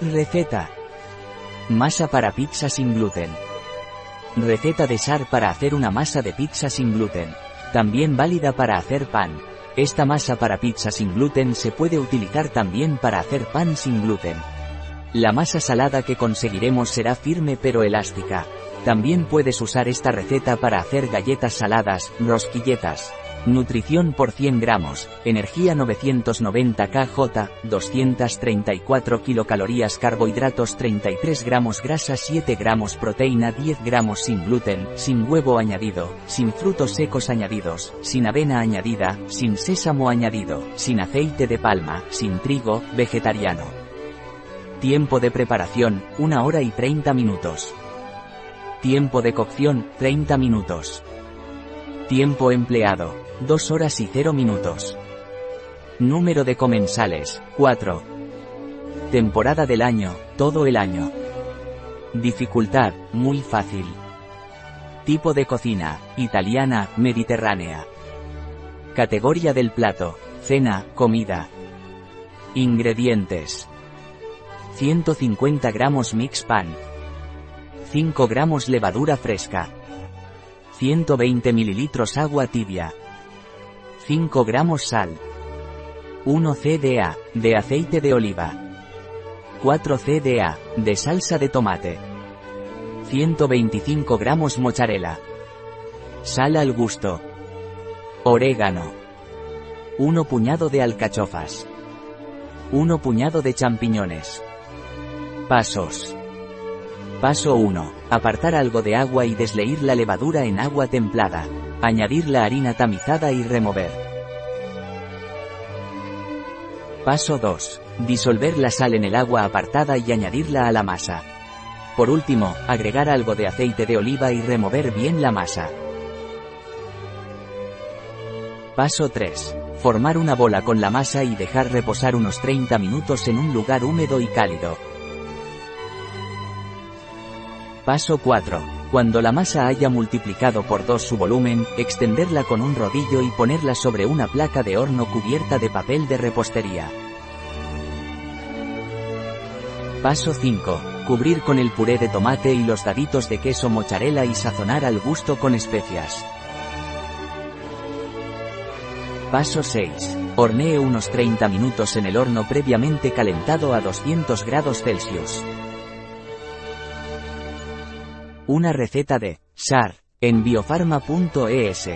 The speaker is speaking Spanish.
Receta. Masa para pizza sin gluten. Receta de SAR para hacer una masa de pizza sin gluten. También válida para hacer pan. Esta masa para pizza sin gluten se puede utilizar también para hacer pan sin gluten. La masa salada que conseguiremos será firme pero elástica. También puedes usar esta receta para hacer galletas saladas, rosquilletas. Nutrición por 100 gramos, energía 990 kJ, 234 kilocalorías carbohidratos 33 gramos grasa 7 gramos proteína 10 gramos sin gluten, sin huevo añadido, sin frutos secos añadidos, sin avena añadida, sin sésamo añadido, sin aceite de palma, sin trigo, vegetariano. Tiempo de preparación, 1 hora y 30 minutos. Tiempo de cocción, 30 minutos. Tiempo empleado, 2 horas y 0 minutos. Número de comensales, 4. Temporada del año, todo el año. Dificultad, muy fácil. Tipo de cocina, italiana, mediterránea. Categoría del plato, cena, comida. Ingredientes. 150 gramos mix pan. 5 gramos levadura fresca. 120 mililitros agua tibia. 5 gramos sal. 1 cda, de aceite de oliva. 4 cda, de salsa de tomate. 125 gramos mozzarella. Sal al gusto. Orégano. 1 puñado de alcachofas. 1 puñado de champiñones. Pasos. Paso 1. Apartar algo de agua y desleír la levadura en agua templada. Añadir la harina tamizada y remover. Paso 2. Disolver la sal en el agua apartada y añadirla a la masa. Por último, agregar algo de aceite de oliva y remover bien la masa. Paso 3. Formar una bola con la masa y dejar reposar unos 30 minutos en un lugar húmedo y cálido. Paso 4. Cuando la masa haya multiplicado por 2 su volumen, extenderla con un rodillo y ponerla sobre una placa de horno cubierta de papel de repostería. Paso 5. Cubrir con el puré de tomate y los daditos de queso mozzarella y sazonar al gusto con especias. Paso 6. Hornee unos 30 minutos en el horno previamente calentado a 200 grados Celsius. Una receta de SAR en biofarma.es.